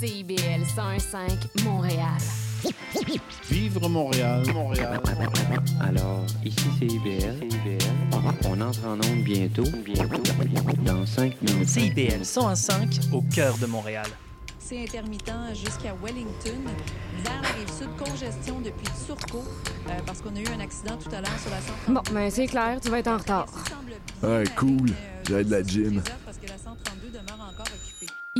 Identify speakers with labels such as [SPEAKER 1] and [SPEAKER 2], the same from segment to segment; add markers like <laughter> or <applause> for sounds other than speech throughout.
[SPEAKER 1] CIBL 101.5 Montréal.
[SPEAKER 2] Vivre Montréal, Montréal.
[SPEAKER 3] Alors, ici c'est IBL. On entre en onde bientôt, bientôt, dans 5 minutes.
[SPEAKER 4] CIBL 101.5 au cœur de Montréal.
[SPEAKER 5] C'est intermittent jusqu'à Wellington. Vers la rive sud, congestion depuis Turcot, euh, parce qu'on a eu un accident tout à l'heure sur la 132.
[SPEAKER 1] Bon, ben c'est clair, tu vas être en retard.
[SPEAKER 6] Ouais, cool. J'ai de la gym.
[SPEAKER 5] Parce que la 132 demeure encore occupée.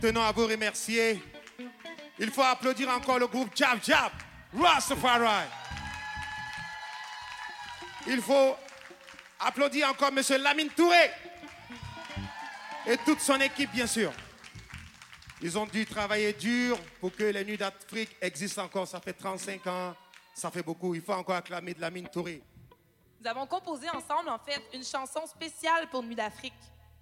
[SPEAKER 7] Tenons à vous remercier. Il faut applaudir encore le groupe Jab Jab, Rastafari. Il faut applaudir encore M. Lamine Touré et toute son équipe, bien sûr. Ils ont dû travailler dur pour que les Nuits d'Afrique existent encore. Ça fait 35 ans, ça fait beaucoup. Il faut encore acclamer Lamine Touré.
[SPEAKER 8] Nous avons composé ensemble, en fait, une chanson spéciale pour Nuit d'Afrique.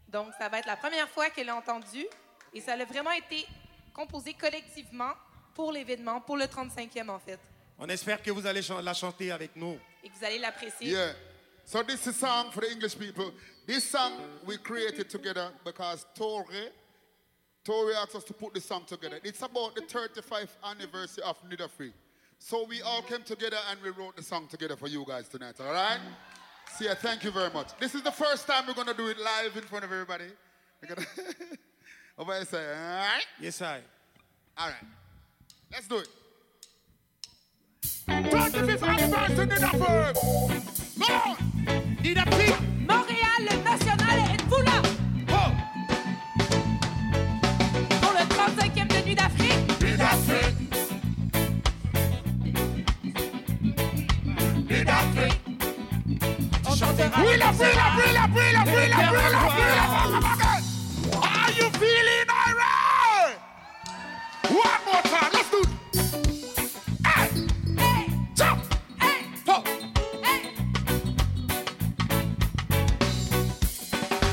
[SPEAKER 8] Donc, ça va être la première fois qu'elle l'a entendue. Et ça a vraiment été composé collectivement pour l'événement, pour le 35e, en fait.
[SPEAKER 7] On espère que vous allez la chanter avec nous.
[SPEAKER 8] Et que vous allez l'apprécier.
[SPEAKER 9] Yeah. So this is a song for the English people. This song we created together because Torre, Torre asked us to put this song together. It's about the 35th anniversary of Nidafree. So we all came together and we wrote the song together for you guys tonight, all right? So yeah, thank you very much. This is the first time we're going to do it live in front of everybody. <laughs> Here say, all right?
[SPEAKER 7] Yes, I.
[SPEAKER 9] All right. Let's do it.
[SPEAKER 7] 25th anniversary Nidafrique. Come on! Nidafrique!
[SPEAKER 8] Montréal, le national, êtes-vous là? Pour le 35e de Nuit d'Afrique.
[SPEAKER 7] Nuit d'Afrique. Nuit d'Afrique.
[SPEAKER 8] On chantera.
[SPEAKER 7] Oui, la pluie, la pluie, la pluie, la pluie, la pluie, la pluie, la pluie. Are you feeling alright? One more time, let's do it. Hey, jump, pop.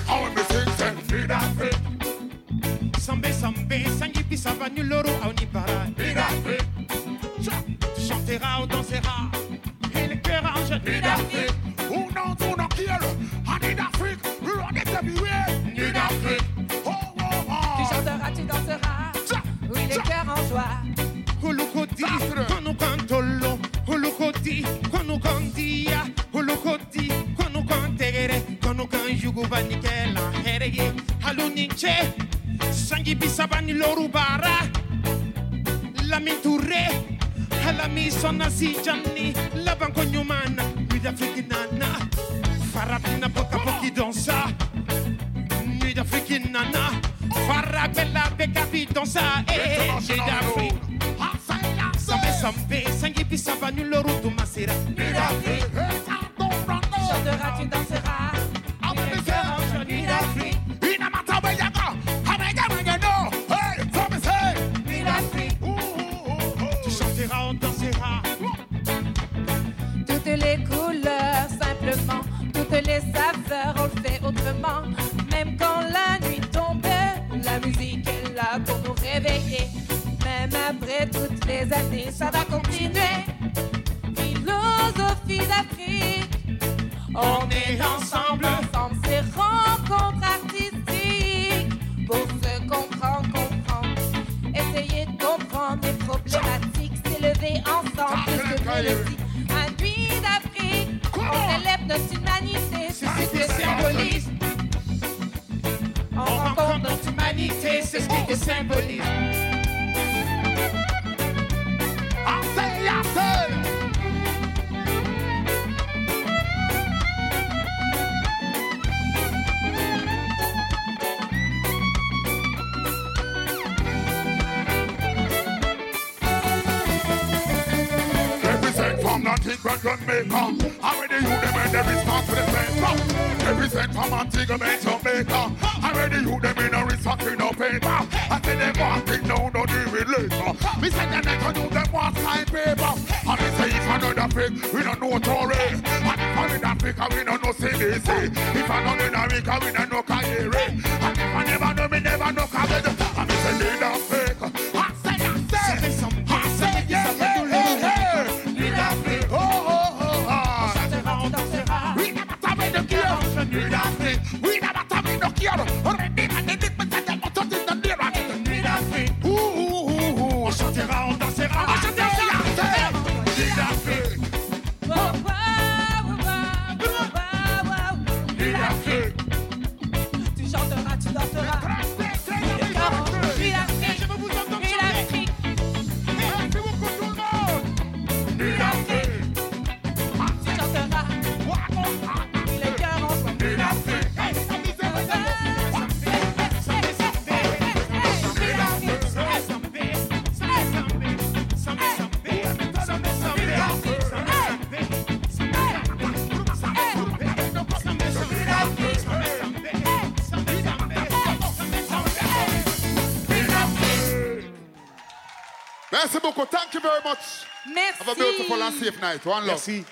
[SPEAKER 9] All me sing, sing, Nuit d'Afrique.
[SPEAKER 7] Sambe, sambe, sangipi, savanu, loro, aoni, para.
[SPEAKER 9] Nuit d'Afrique.
[SPEAKER 7] Tu chanteras, on dansera. Et le cœur en jeu. Nuit d'Afrique.
[SPEAKER 9] Who knows who don't kill? I
[SPEAKER 7] Olokoti, quando cantollo, Olokoti, quando cantia, Olokoti, quando cantere, quando canjugo vanichella, ereye, alunice, sangi bisabani lorubara, lamenture, alami sonna si gianni, la bancognomana, guida ficchinana, farabina bocca pochi danza, guida ficchinana, farabella becca danza, e eh, d'Africa. Sambe sambe, sangi bisaba nu loru tu
[SPEAKER 8] chanteras, tu danseras. Le cœur en joie.
[SPEAKER 9] Hey.
[SPEAKER 7] Tu chanteras, on dansera.
[SPEAKER 8] Toutes les couleurs, simplement. Toutes les saveurs, on le fait autrement. Même quand la nuit tombe, la musique est là pour nous réveiller. Même après toutes les années, ça va continuer. Philosophie d'Afrique. On est ensemble, ensemble, ces rencontres artistiques. Pour se comprendre, comprendre. Essayer de comprendre les problématiques. S'élever ensemble, plus que. À nuit d'Afrique, on élève notre humanité. C'est ce que symbolise.
[SPEAKER 10] any taste, just keep it simple. I Represent from Antigua, and Jamaica. Already you them in a respect in no paper. I say they want it now, no deal with later. Me say they never do them one time paper. And me say if another fake, we don't know Tory. And if in Africa, we don't know CDC. If I'm not in America, we don't know Kyrie. And if I never know, me never know Khaled. And me say they not very much.
[SPEAKER 11] Merci.
[SPEAKER 10] Have a beautiful and safe night. One love.
[SPEAKER 7] Merci.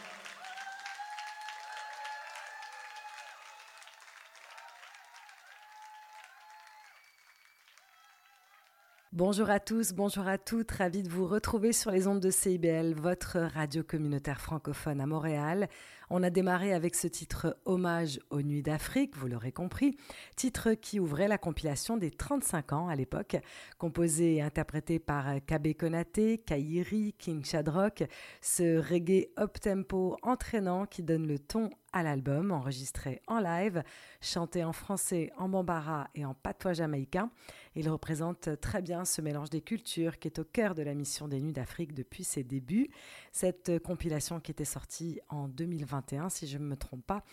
[SPEAKER 12] Bonjour à tous, bonjour à toutes, ravi de vous retrouver sur les ondes de CIBL, votre radio communautaire francophone à Montréal. On a démarré avec ce titre Hommage aux Nuits d'Afrique, vous l'aurez compris, titre qui ouvrait la compilation des 35 ans à l'époque, composé et interprété par Kabe Konaté, Kairi, King Shadrock, ce reggae up-tempo entraînant qui donne le ton à l'album, enregistré en live, chanté en français, en bambara et en patois jamaïcain. Il représente très bien ce mélange des cultures qui est au cœur de la mission des Nuits d'Afrique depuis ses débuts. Cette compilation qui était sortie en 2021, si je ne me trompe pas,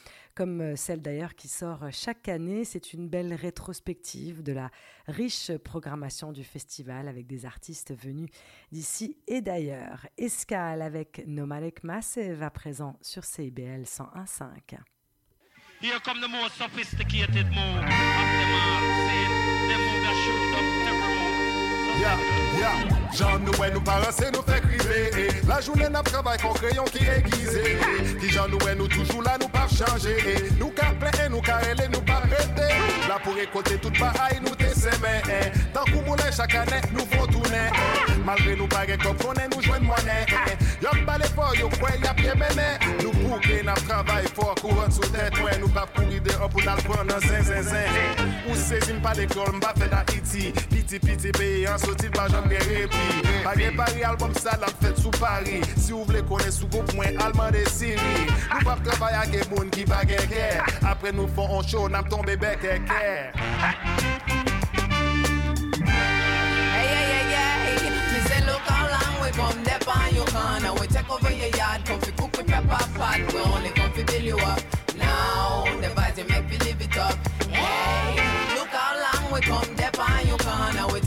[SPEAKER 12] comme celle d'ailleurs qui sort chaque année, c'est une belle rétrospective de la riche programmation du festival avec des artistes venus d'ici et d'ailleurs. Escale avec Nomadic Massive à présent sur CIBL 101.5.
[SPEAKER 13] Here come the most sophisticated move of them all. See, them move that shoot up every move.
[SPEAKER 14] Yeah, Jan nou wè nou parase nou fè krive. La jounen ap travay kon kreyon ki egize Ki jan nou wè nou toujou la nou par chanje. Nou ka ple nou ka ele nou par rete. La pou rekote tout pa ay nou te semen Tan kou mounen chakane nou fon toune Malre nou pare kop konen nou jwen mwenen Yon bale for yo kwe yap ye menen Nou pou kre nap travay for kouron sou tèt Wè nou pap kou ide op ou nal pran nan zen zen zen Ou se zin pa dekol mba fè da iti. Piti piti peye an sotil bajan nan mè repi Bagè pari albom salap fèt sou Si show
[SPEAKER 11] tombe Come your corner We take over your yard cook with pepper We only build you up. Now The vibes make it up. Hey Look how long we come there your corner We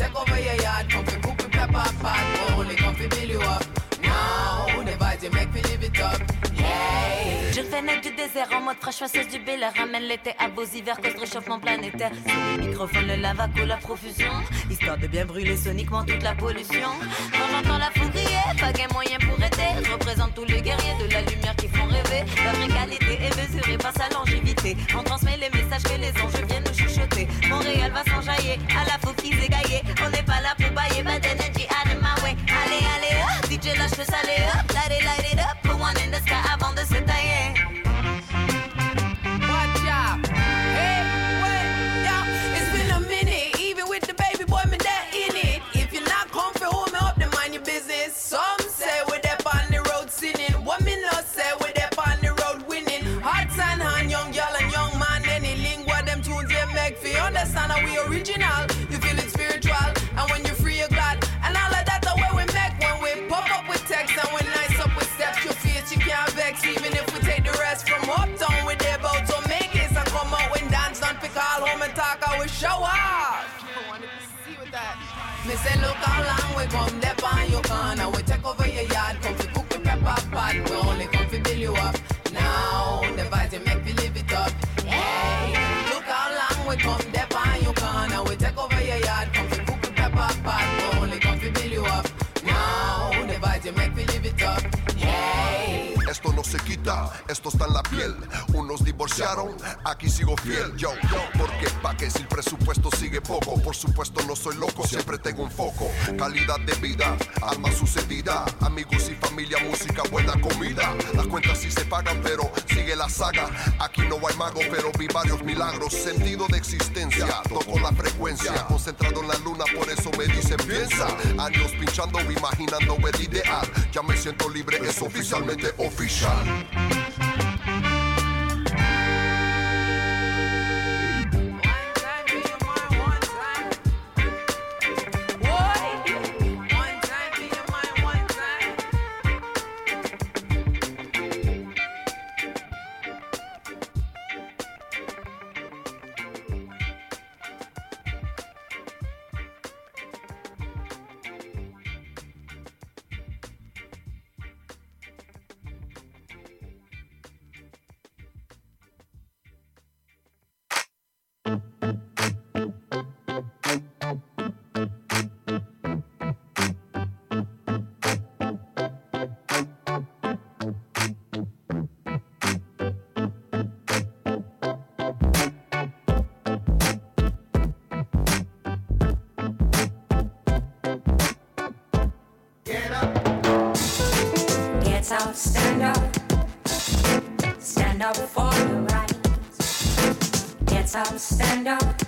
[SPEAKER 15] Je naître du désert en mode fraîche faceuse du Bel Ramène l'été à vos hivers cause réchauffement planétaire. Sur les microphones le lava coule à profusion. Histoire de bien brûler soniquement toute la pollution. Quand j'entends la foule crier, pas gain moyen pour aider. Représente tous les guerriers de la lumière qui font rêver. La vraie qualité est mesurée par sa longévité. On transmet les messages que les anges viennent nous chuchoter. Montréal va s'enjailler, à la faux qu'ils égaillés On n'est pas là pour bailler, bad energy out my way. Allez, allez, hop, DJ lâche le salé up
[SPEAKER 11] say, look how long we come there on your corner. We take over
[SPEAKER 16] esto está en la piel. Unos divorciaron, aquí sigo fiel. Yo, yo, porque pa' que si el presupuesto sigue poco, por supuesto no soy loco, siempre tengo un foco. Calidad de vida, alma sucedida, amigos y familia, música, buena comida. Las cuentas sí se pagan, pero sigue la saga. Aquí no hay mago, pero vi varios milagros. Sentido de existencia, toco la frecuencia. Concentrado en la luna, por eso me dicen piensa. Años pinchando, imaginando el ideal. Ya me siento libre, es oficialmente oficial.
[SPEAKER 17] find out.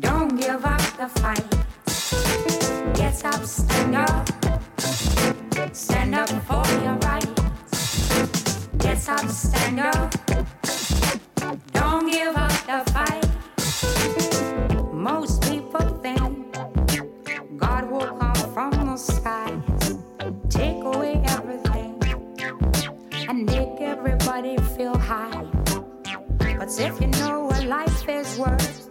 [SPEAKER 17] Don't give up the fight. Get up, stand up. Stand up for your rights. Get up, stand up. Don't give up the fight. Most people think God will come from the skies, take away everything, and make everybody feel high. But if you know what life is worth,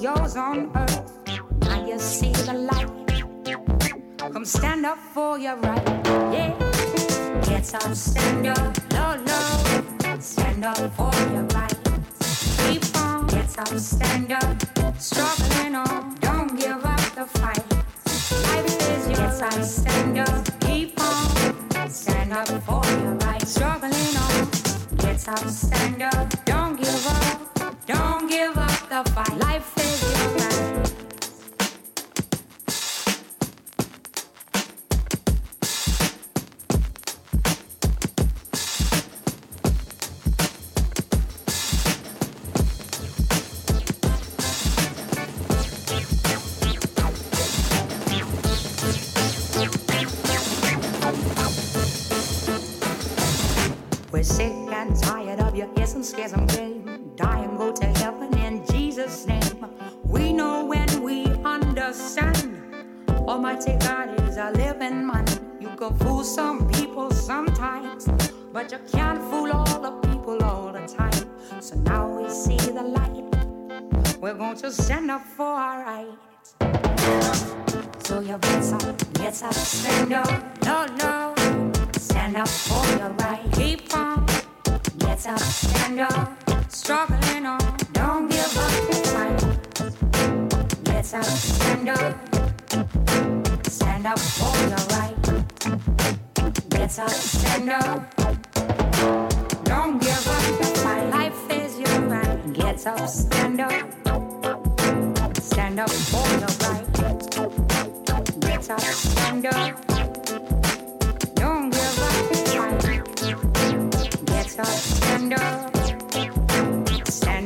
[SPEAKER 17] yours on earth. Now you see the light. Come stand up for your right. Yeah. Get up, stand up. Low, low. Stand up for your right. Keep on. Get up, stand up. Struggling on. Don't give up the fight. Life is yours. Get up, stand up. Keep on. Stand up for your right. Struggling on. Get up, stand up. Don't give up. Don't give up the fight. Life For your right. Get up, stand up. Struggling on. Don't give up fight. Get up, stand up. Stand up for your right. Get up, stand up. Don't give up fight. Life is your. Get up, stand up. stand up for your right. Get up, stand up.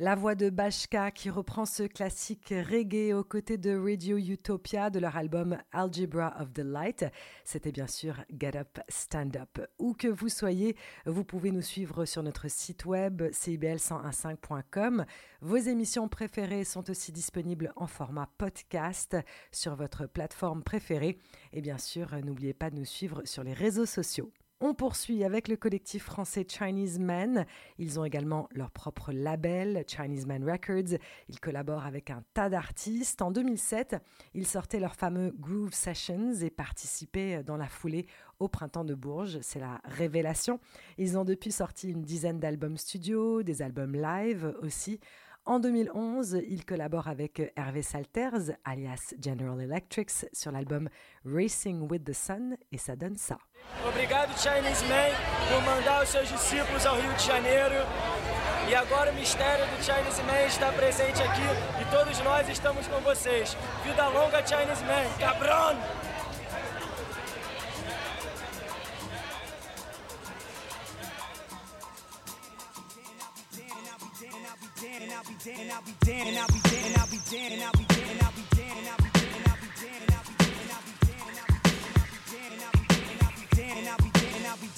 [SPEAKER 12] La voix de Bashka qui reprend ce classique reggae aux côtés de Radio Utopia de leur album Algebra of the Light. C'était bien sûr Get Up, Stand Up. Où que vous soyez, vous pouvez nous suivre sur notre site web cibl1015.com. Vos émissions préférées sont aussi disponibles en format podcast sur votre plateforme préférée. Et bien sûr, n'oubliez pas de nous suivre sur les réseaux sociaux. On poursuit avec le collectif français Chinese Men. Ils ont également leur propre label, Chinese Men Records. Ils collaborent avec un tas d'artistes. En 2007, ils sortaient leur fameux Groove Sessions et participaient dans la foulée au Printemps de Bourges. C'est la révélation. Ils ont depuis sorti une dizaine d'albums studio, des albums live aussi. En 2011, il collabore avec Hervé Salters, alias General Electrics, sur l'album Racing with the Sun, et ça donne ça.
[SPEAKER 18] Obrigado, Chinese Man, por mandar os seus discípulos ao Rio de Janeiro. E agora o mistério do Chinese Man está presente aqui e todos nós estamos com vocês. Vida longa, Chinese Man. Cabrón!
[SPEAKER 19] damned, I'll be damned, I'll be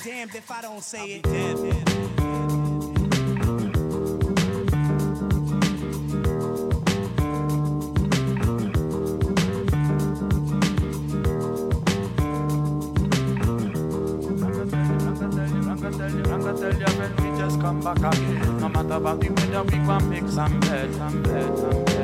[SPEAKER 19] damned if I don't say it.
[SPEAKER 2] Come back again. No matter about the weather, we gon' make some bed, some bed, some bed,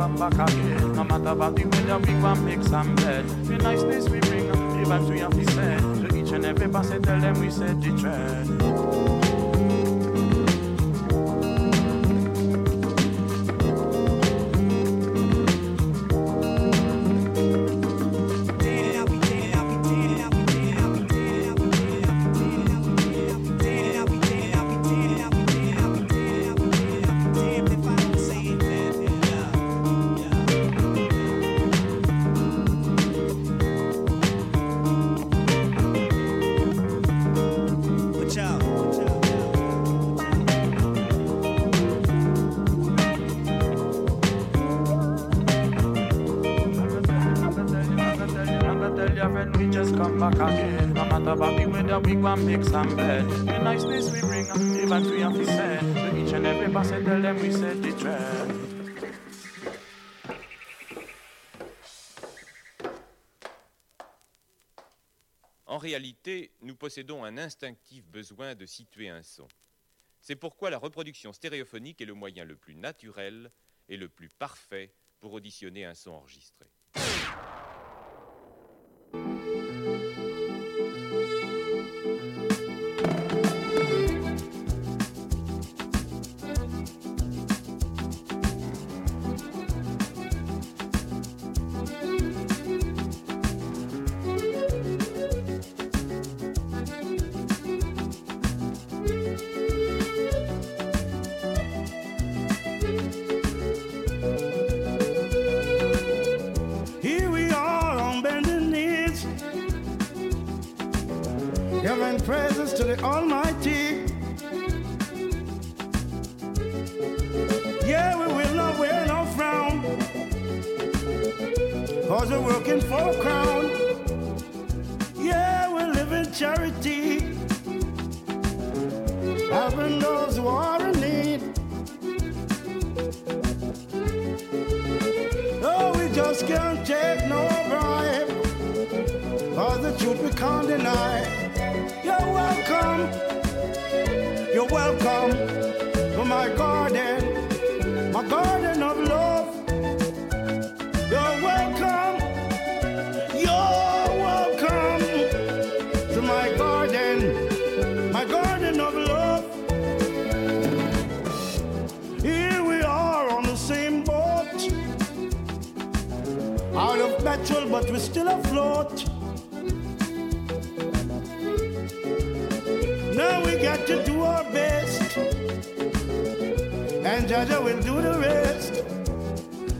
[SPEAKER 2] come back again. No matter about the weather, we gon' make some bed. The niceness we bring, the vibes we have to send. To each and every boss, tell them we said the trend.
[SPEAKER 20] Nous possédons un instinctif besoin de situer un son. C'est pourquoi la reproduction stéréophonique est le moyen le plus naturel et le plus parfait pour auditionner un son enregistré.
[SPEAKER 21] And praises to the Almighty. Yeah, we will not wear no frown. Cause we're working for a crown. Yeah, we live in charity. Helping those who are in need. No, we just can't take no bribe. Cause the truth we can't deny. You're welcome. You're welcome to my garden, my garden of love. You're welcome. You're welcome to my garden, my garden of love. Here we are on the same boat, out of petrol, but we're still afloat. Jaja will do the rest.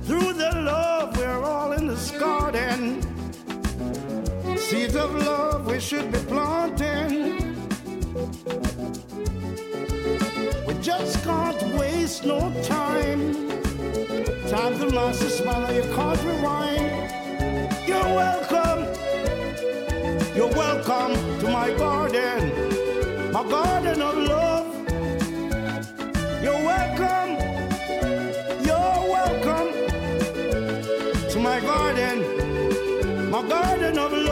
[SPEAKER 21] Through the love, we're all in this garden. Seeds of love we should be planting. We just can't waste no time. Time the master smile, you can't rewind. You're welcome. You're welcome to my garden, my garden of love. You're welcome. burden of love.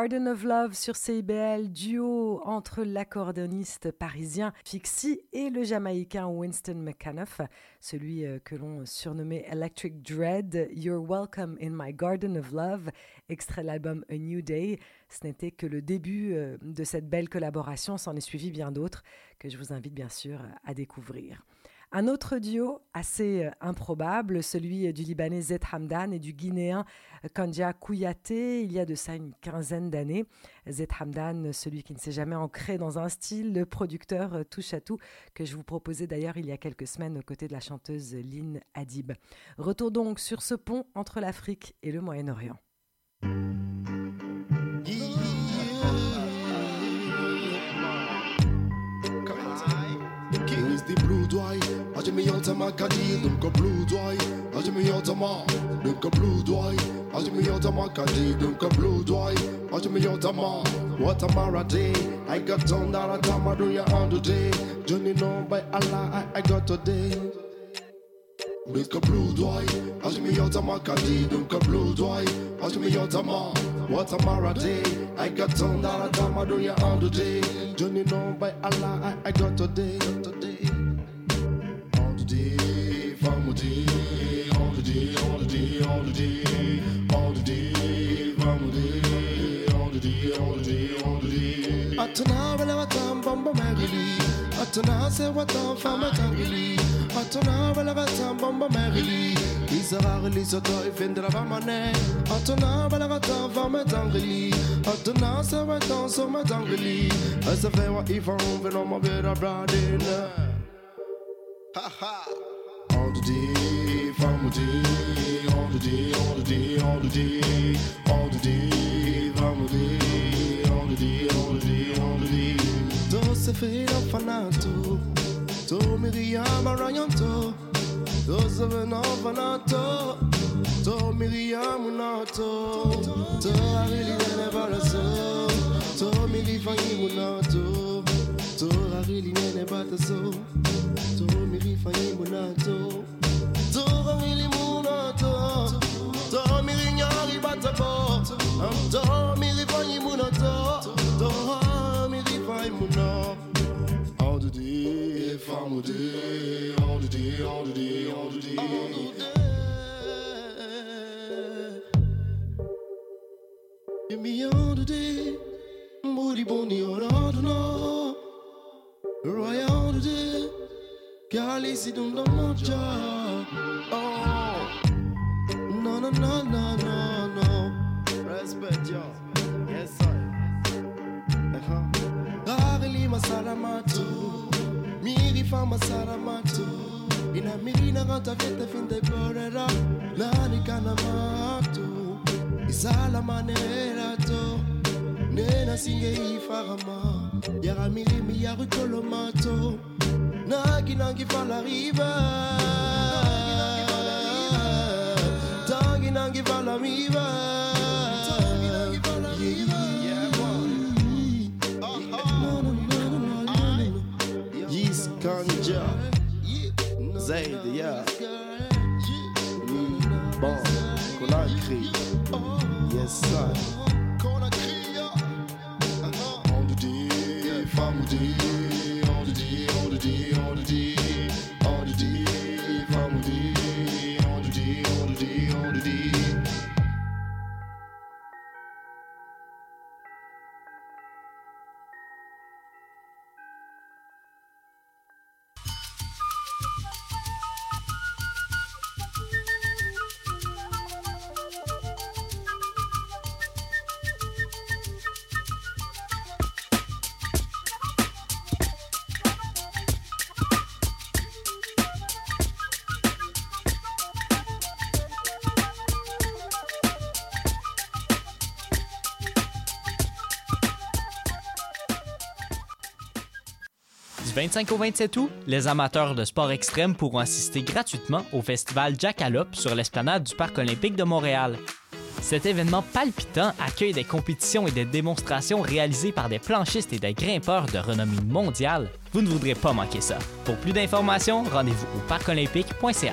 [SPEAKER 21] Garden of Love
[SPEAKER 12] sur CIBL, duo entre l'accordéoniste parisien Fixie et le jamaïcain Winston McAnuff, celui euh, que l'on surnommait Electric Dread, You're Welcome in My Garden of Love, extrait l'album A New Day. Ce n'était que le début euh, de cette belle collaboration, s'en est suivi bien d'autres que je vous invite bien sûr à découvrir. Un autre duo assez euh, improbable, celui du Libanais Zed Hamdan et du Guinéen euh, Kandja Kouyaté, il y a de ça une quinzaine d'années. Zed Hamdan, celui qui ne s'est jamais ancré dans un style, le producteur euh, touche à tout, que je vous proposais d'ailleurs il y a quelques semaines aux côtés de la chanteuse Lynn Adib. Retour donc sur ce pont entre l'Afrique et le Moyen-Orient.
[SPEAKER 13] Als je me jalt aan mijn kadi, dan kan bloedwaai. Als je me jalt aan mijn, dan kan bloedwaai. Als je me jalt aan mijn kadi, dan kan bloedwaai. Als je me jalt aan mijn, what am I a day? I got done that I time I do ya on today. Journey on by Allah, I, I got today. blue kan bloedwaai. Als je me jalt aan mijn kadi, dan kan bloedwaai. Als je me jalt aan mijn. What a mara day. I got done that I time I do ya on today. Journey on by Allah, I, I. Got today. Atana wala Ha ha day, the day, on the day, on the day, on the day, on the day, the day, on the day, on the day, on the day. Fanato, to Miriam Arayanto, to Miriam Munato, to Arili to to to
[SPEAKER 4] 25 au 27 août, les amateurs de sport extrême pourront assister gratuitement au festival Jackalope sur l'esplanade du Parc olympique de Montréal. Cet événement palpitant accueille des compétitions et des démonstrations réalisées par des planchistes et des grimpeurs de renommée mondiale. Vous ne voudrez pas manquer ça. Pour plus d'informations, rendez-vous au parcolympique.ca.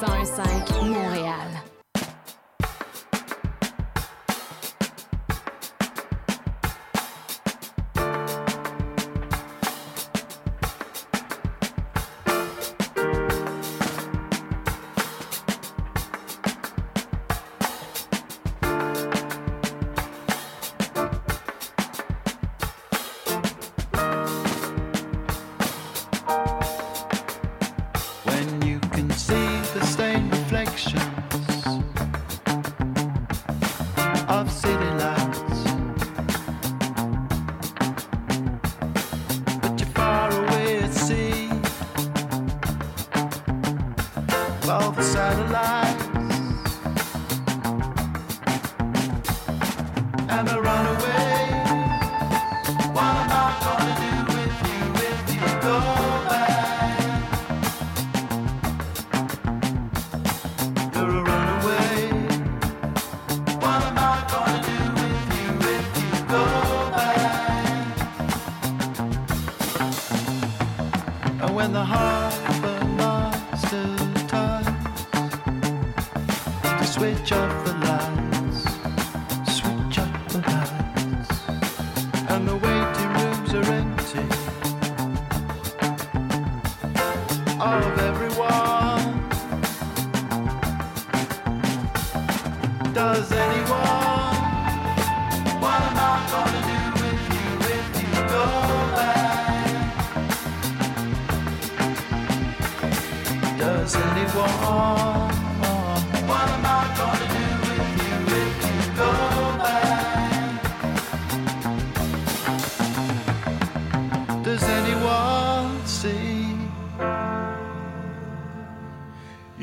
[SPEAKER 1] 101.5 Montréal.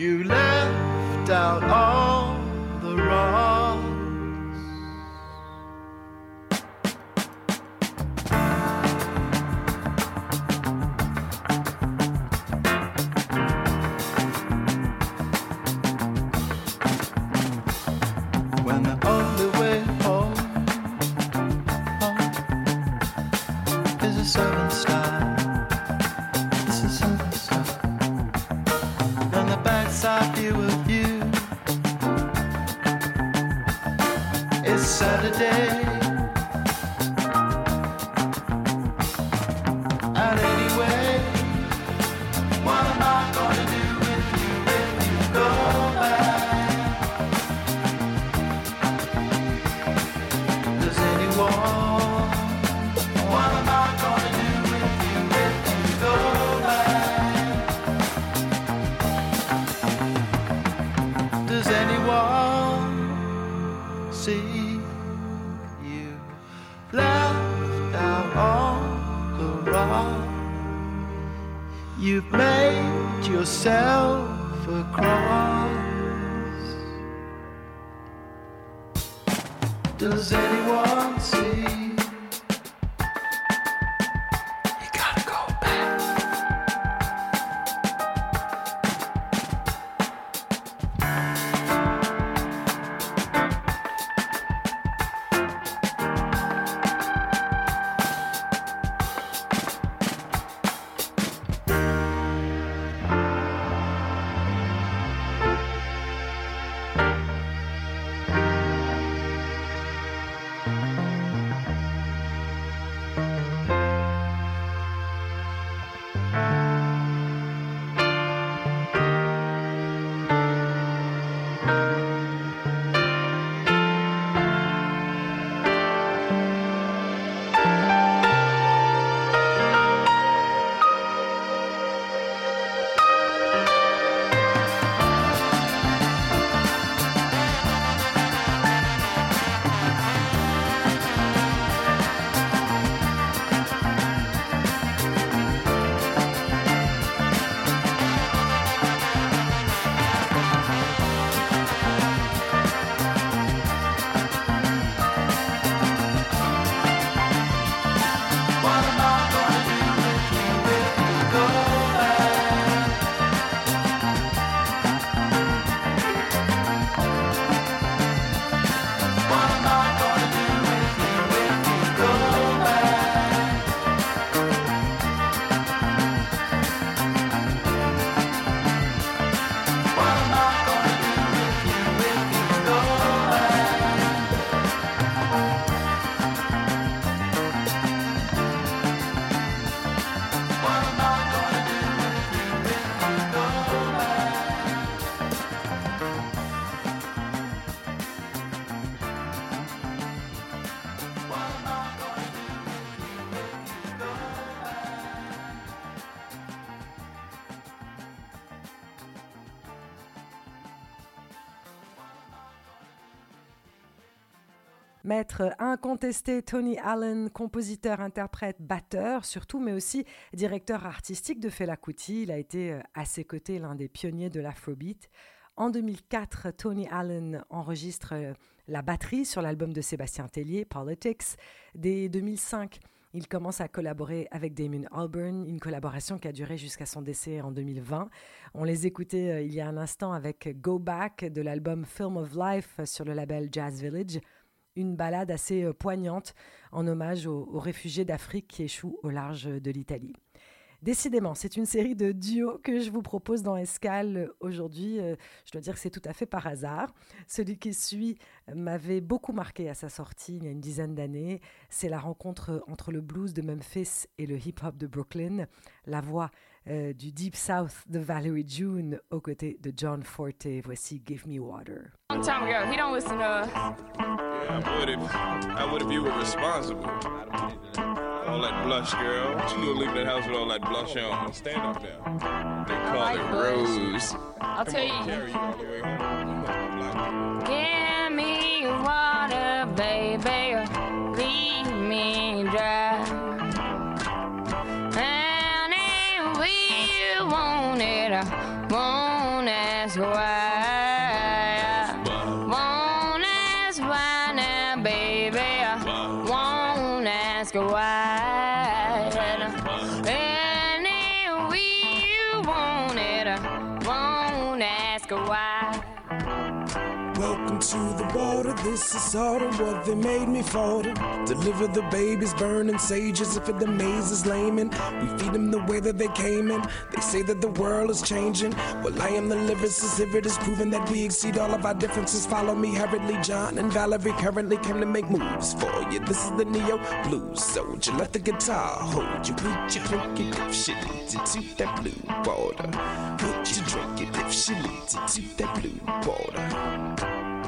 [SPEAKER 22] You
[SPEAKER 1] left out all
[SPEAKER 12] Incontesté Tony Allen, compositeur, interprète, batteur surtout, mais aussi directeur artistique de Fela Kuti. Il a été euh, à ses côtés l'un des pionniers de l'afrobeat. En 2004, Tony Allen enregistre euh, la batterie sur l'album de Sébastien Tellier, Politics. Dès 2005, il commence à collaborer avec Damon Albarn, une collaboration qui a duré jusqu'à son décès en 2020. On les écoutait euh, il y a un instant avec Go Back de l'album Film of Life sur le label Jazz Village, une balade assez euh, poignante en hommage aux réfugiés d'Afrique qui échouent au large de l'Italie. Décidément, c'est une série de duos que je vous propose dans Escale aujourd'hui. Euh, je dois dire que c'est tout à fait par hasard. Celui qui suit m'avait beaucoup marqué à sa sortie il y a une dizaine d'années. C'est la rencontre entre le blues de Memphis et le hip-hop de Brooklyn. La voix euh, du Deep South de Valerie June aux côtés de John Forte. Voici Give Me Water.
[SPEAKER 23] Long time ago, he don't listen to us.
[SPEAKER 24] Yeah, I would if I would if you were responsible. All that blush, girl. What you doing leaving the house with all that blush on? Stand up there. They call
[SPEAKER 23] like
[SPEAKER 24] it
[SPEAKER 23] blush.
[SPEAKER 24] rose.
[SPEAKER 23] I'll
[SPEAKER 24] Come
[SPEAKER 23] tell
[SPEAKER 24] on,
[SPEAKER 23] you.
[SPEAKER 24] Carry you all the way home. You must be black.
[SPEAKER 23] Give me water, baby.
[SPEAKER 22] To the water, this is sort of what they made me for Deliver the babies, burning sages. If it the maze is layman We feed them the way that they came in. They say that the world is changing. Well I am the lyricist, if it is proven that we exceed all of our differences. Follow me hurriedly, John and Valerie. Currently came to make moves for you. This is the Neo Blues Soldier, let the guitar hold you. Would you drink it if she leads you to that blue water? Would you drink it if she leads you to that blue water?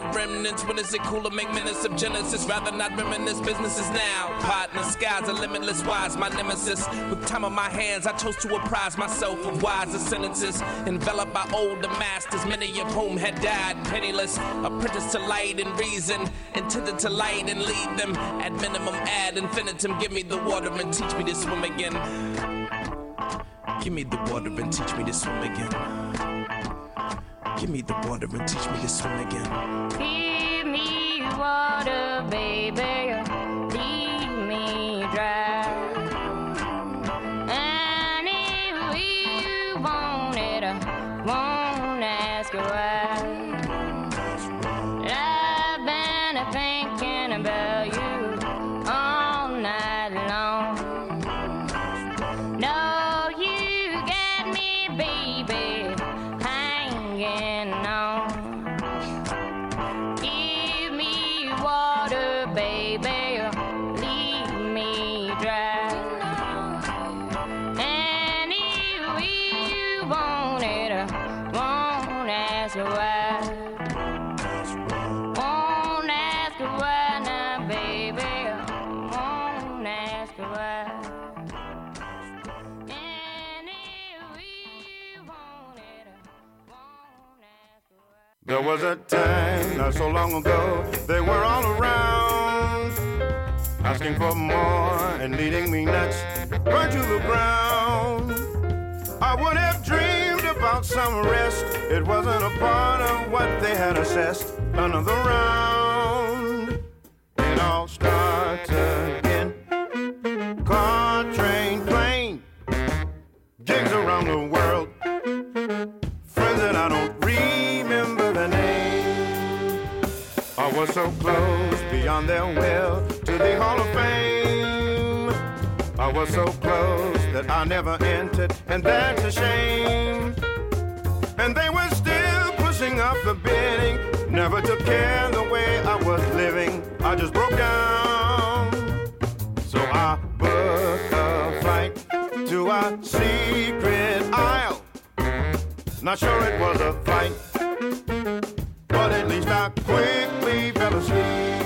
[SPEAKER 22] remnants. When is it cool to make minutes of Genesis? Rather not reminisce businesses now. Partner, skies are limitless. Wise, my nemesis. With time on my hands, I chose to apprise myself of wiser sentences. Enveloped by older masters, many of whom had died penniless. Apprenticed to light and reason. Intended to light and lead them. At minimum, ad infinitum. Give me the water and teach me to swim again. Give me the water and teach me to swim again. Give me the water and teach me to swim again.
[SPEAKER 23] Give me water, baby. Ask why. Won't ask why now, baby. Won't ask ask why.
[SPEAKER 25] There was a time not so long ago, they were all around, asking for more and leading me nuts, burn to the ground. I would have dreamed some rest, it wasn't a part of what they had assessed. Another round, it all starts again. Car, train, plane, gigs around the world, friends that I don't remember the name. I was so close beyond their will to the Hall of Fame. I was so close that I never entered, and that's a shame. And they were still pushing up the bidding, never took care the way I was living, I just broke down. So I booked a flight to a secret isle. Not sure it was a flight, but at least I quickly fell asleep.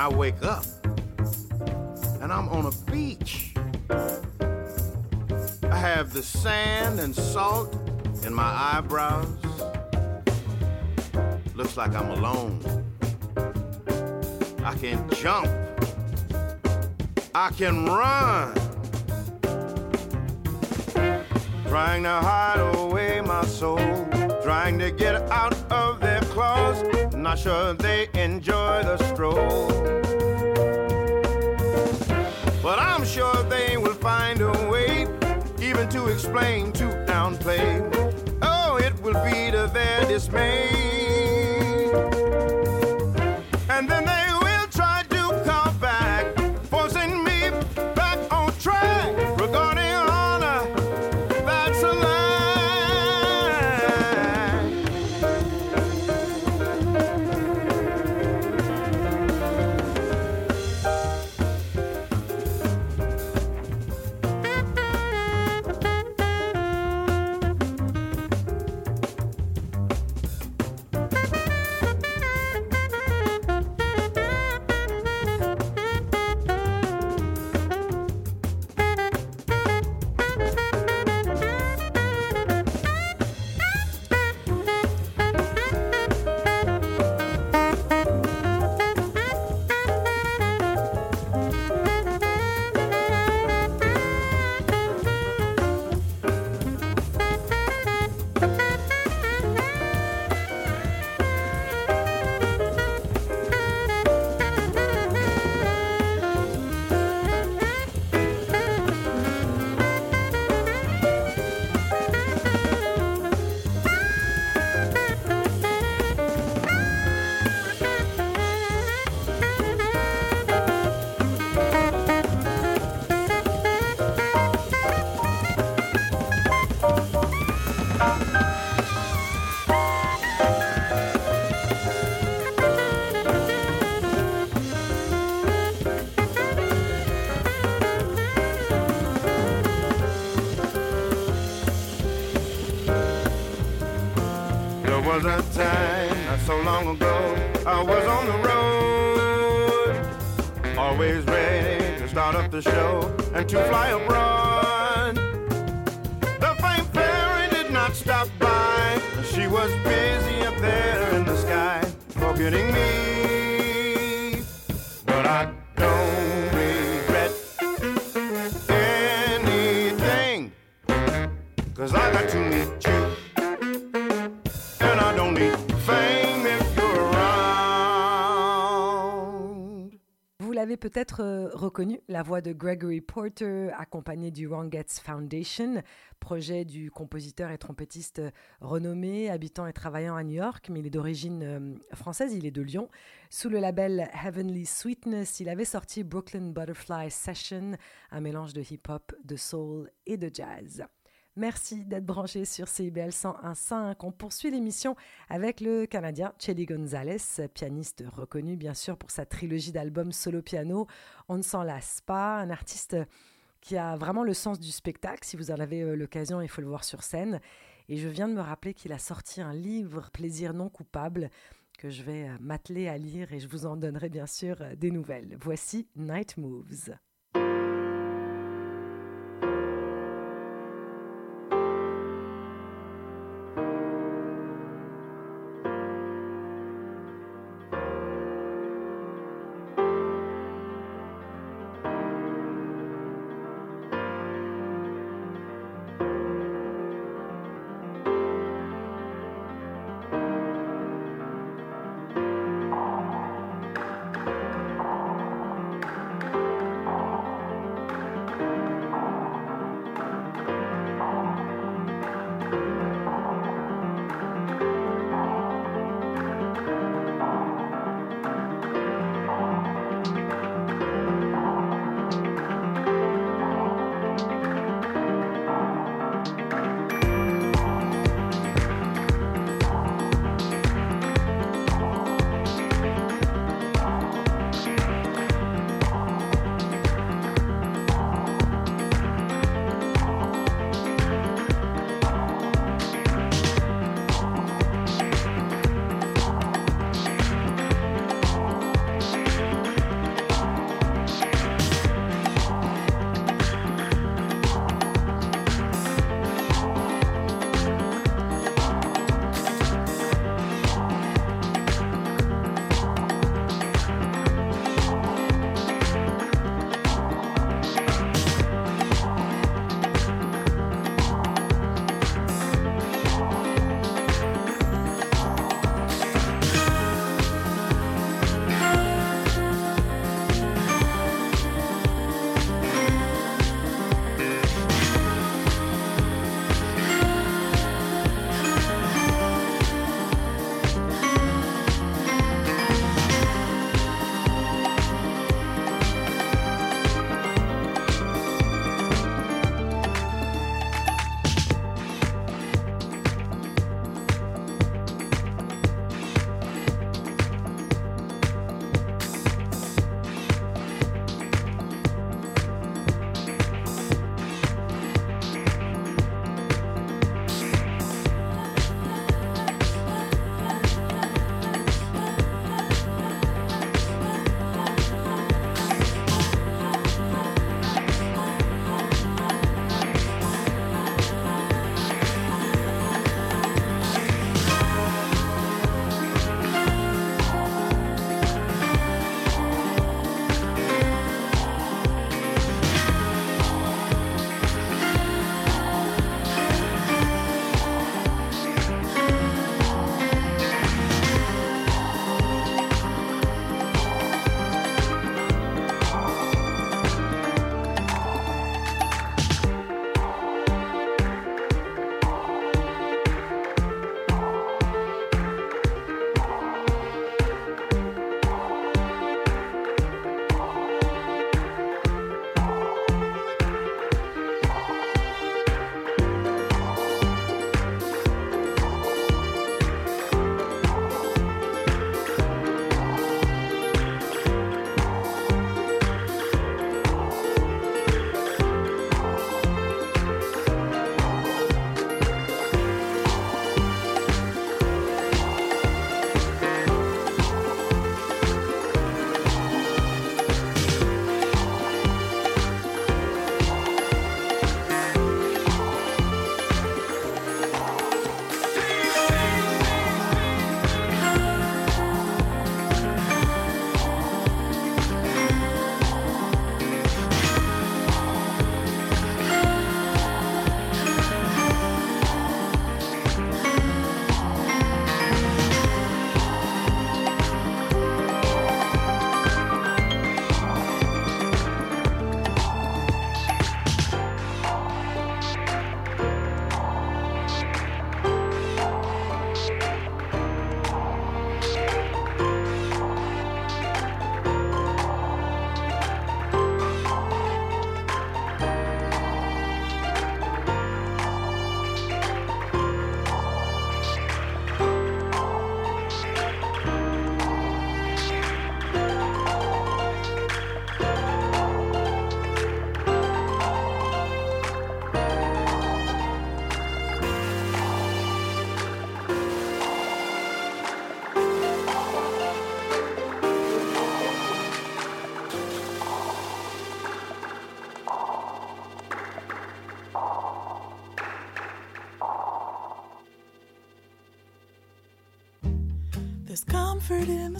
[SPEAKER 25] I wake up and I'm on a beach. I have the sand and salt in my eyebrows. Looks like I'm alone. I can jump. I can run. Trying to hide away my soul. Trying to get out claws. Not sure they enjoy the stroll. But I'm sure they will find a way, even to explain, to downplay. Oh, it will be to their dismay. Was a time not so long ago I was on the road, always ready to start up the show and to fly abroad. The faint fairy did not stop by. She was busy up there in the sky, forgetting me.
[SPEAKER 12] Peut-être euh, reconnu, la voix de Gregory Porter, accompagné du Rongetts Foundation, projet du compositeur et trompettiste renommé, habitant et travaillant à New York, mais il est d'origine euh, française, il est de Lyon. Sous le label Heavenly Sweetness, il avait sorti Brooklyn Butterfly Session, un mélange de hip-hop, de soul et de jazz. Merci d'être branché sur CIBL 101.5. On poursuit l'émission avec le Canadien Chelly Gonzalez, pianiste reconnu bien sûr pour sa trilogie d'albums solo piano. On ne s'en lasse pas, un artiste qui a vraiment le sens du spectacle. Si vous en avez euh, l'occasion, il faut le voir sur scène. Et je viens de me rappeler qu'il a sorti un livre, Plaisir non coupable, que je vais euh, m'atteler à lire et je vous en donnerai bien sûr euh, des nouvelles. Voici Night Moves.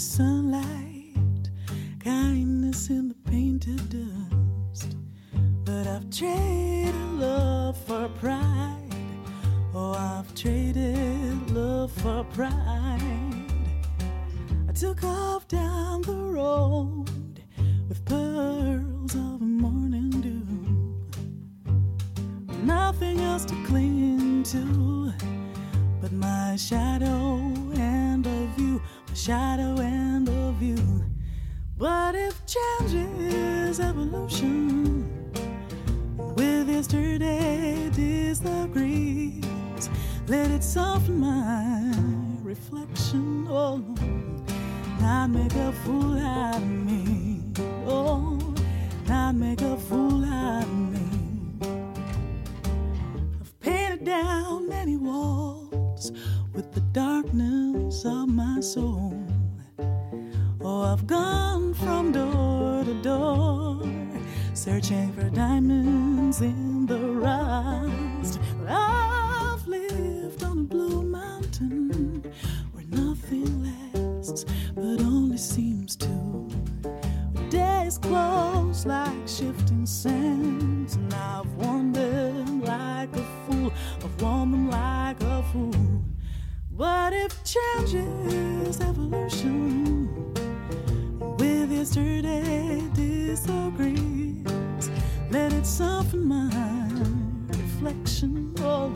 [SPEAKER 26] sun. Out of me. Oh, not make a fool out of me. I've painted down many walls with the darkness of my soul. Oh, I've gone from door to door, searching for diamonds in the rust. I've yesterday disagrees, let it soften my reflection. Oh,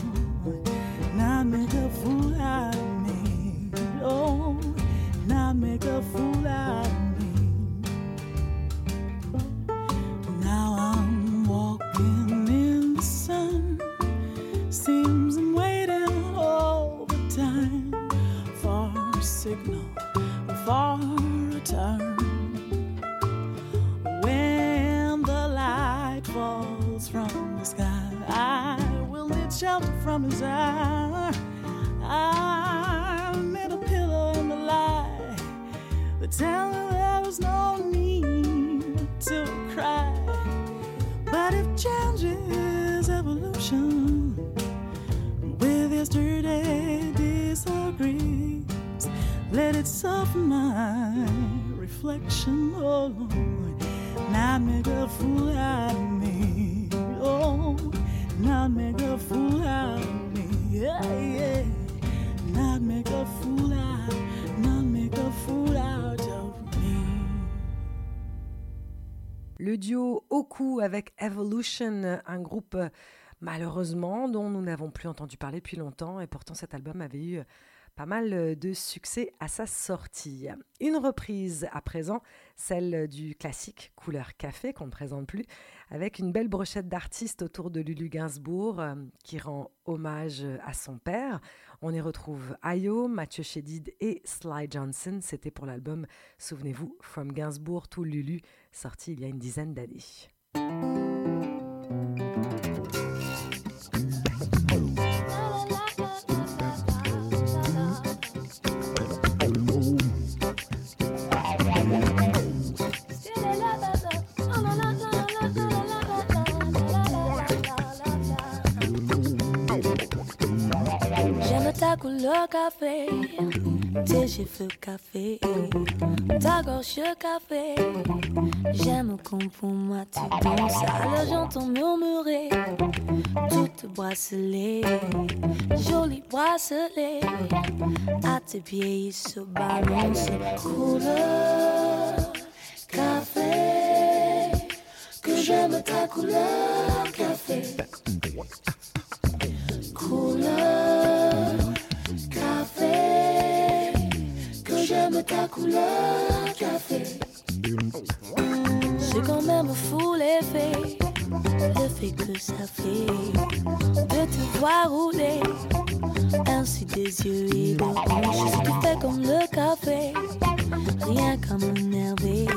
[SPEAKER 26] not make a fool out of me. Oh, not make a fool out shelter from his eye. I need a pillow in the light that tell me there's no need to cry. But if change is evolution, with yesterday disagrees, let it soften my reflection. Oh, not make a fool out of me. Oh,
[SPEAKER 12] Le duo Oku avec Evolution, un groupe malheureusement dont nous n'avons plus entendu parler depuis longtemps et pourtant cet album avait eu pas mal euh, de succès à sa sortie. Une reprise à présent, celle du classique Couleur Café qu'on ne présente plus, avec une belle brochette d'artistes autour de Lulu Gainsbourg euh, qui rend hommage à son père. On y retrouve Ayo, Mathieu Chédid et Sly Johnson. C'était pour l'album, souvenez-vous, From Gainsbourg to Lulu, sorti il y a une dizaine d'années.
[SPEAKER 27] Couleur café, tes cheveux café, ta gorge café. J'aime comme pour moi tu danses, alors j'entends murmurer toute bracelet, joli bracelet. À tes pieds il se balance couleur café, que j'aime ta couleur café. Couleur café, que j'aime ta couleur café. C'est quand même fou l'effet, l'effet que ça fait de te voir rouler ainsi des yeux et des hanches. Si tu fais comme le café, rien qu'à m'énerver,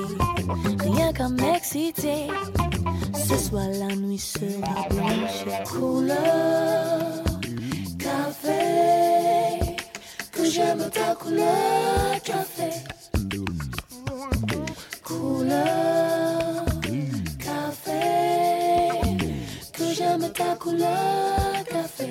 [SPEAKER 27] rien qu'à m'exciter. Ce soir la nuit sera blanche, couleur café, j'aime ta couleur café. Couleur café, que j'aime ta couleur café.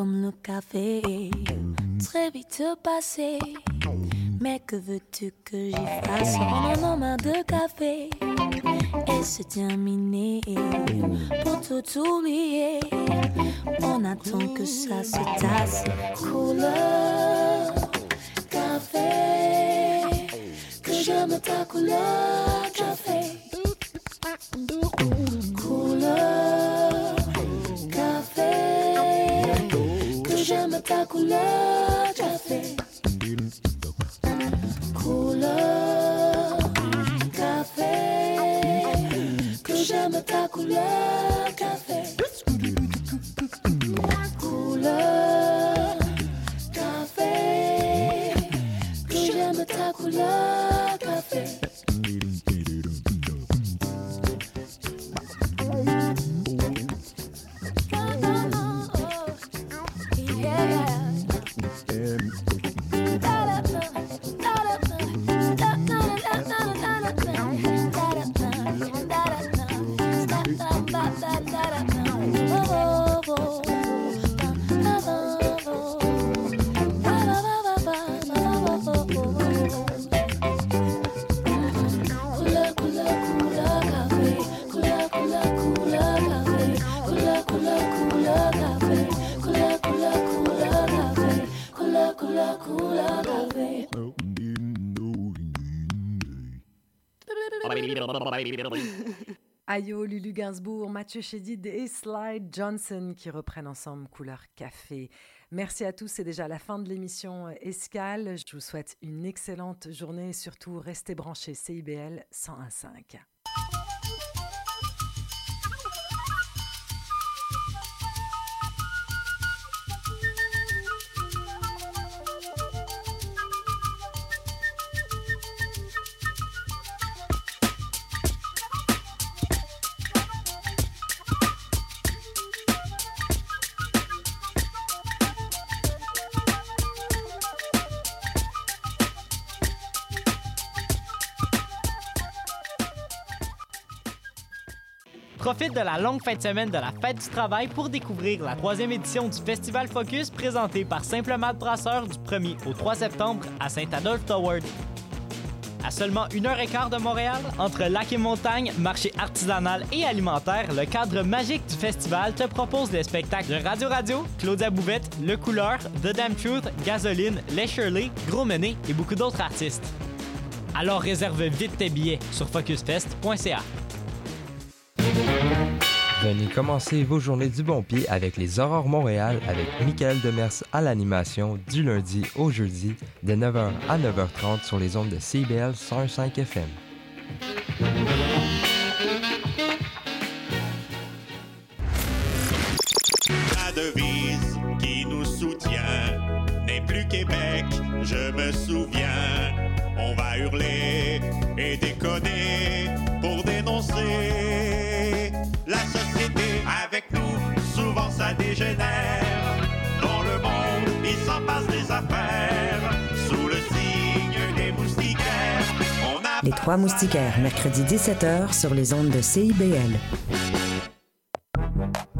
[SPEAKER 27] Comme le café, très vite passé. Mais que veux-tu que j'y fasse? On en a marre de café et c'est terminé. Pour tout oublier, on attend que ça se tasse. Couleur café, que j'aime ta couleur café. Couleur couleur café. Couleur café, que j'aime ta couleur café. Couleur café, que j'aime ta couleur
[SPEAKER 12] Gainsbourg, Mathieu Chédid et Slide Johnson qui reprennent ensemble Couleur Café. Merci à tous, c'est déjà la fin de l'émission Escale. Je vous souhaite une excellente journée et surtout restez branchés CIBL 101.5.
[SPEAKER 4] Profite de la longue fin de semaine de la Fête du Travail pour découvrir la troisième édition du Festival Focus présenté par Simple Malte Brasseur du 1er au 3 septembre à Saint-Adolphe-Toward. À seulement une heure et quart de Montréal, entre lac et montagne, marché artisanal et alimentaire, le cadre magique du festival te propose des spectacles de Radio Radio, Claudia Bouvette, Le Couleur, The Damn Truth, Gasoline, Les Shirley, Gros Menet et beaucoup d'autres artistes. Alors réserve vite tes billets sur focusfest.ca.
[SPEAKER 28] Venez commencer vos journées du bon pied avec les Aurores Montréal avec Michael Demers à l'animation du lundi au jeudi de 9h à 9h30 sur les ondes de CBL 105 FM.
[SPEAKER 29] La devise qui nous soutient n'est plus Québec, je me souviens. On va hurler et déconner pour dénoncer dégénère. Dans le monde, il s'en passe des affaires. Sous le signe des moustiquaires, on a
[SPEAKER 30] Les Trois Moustiquaires, mercredi 17h sur les ondes de CIBL.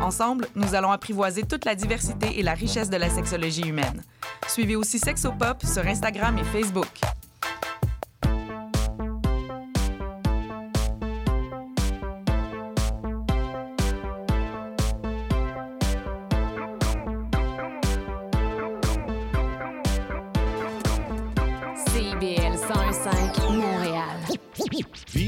[SPEAKER 11] Ensemble, nous allons apprivoiser toute la diversité et la richesse de la sexologie humaine. Suivez aussi Sexopop sur Instagram et Facebook.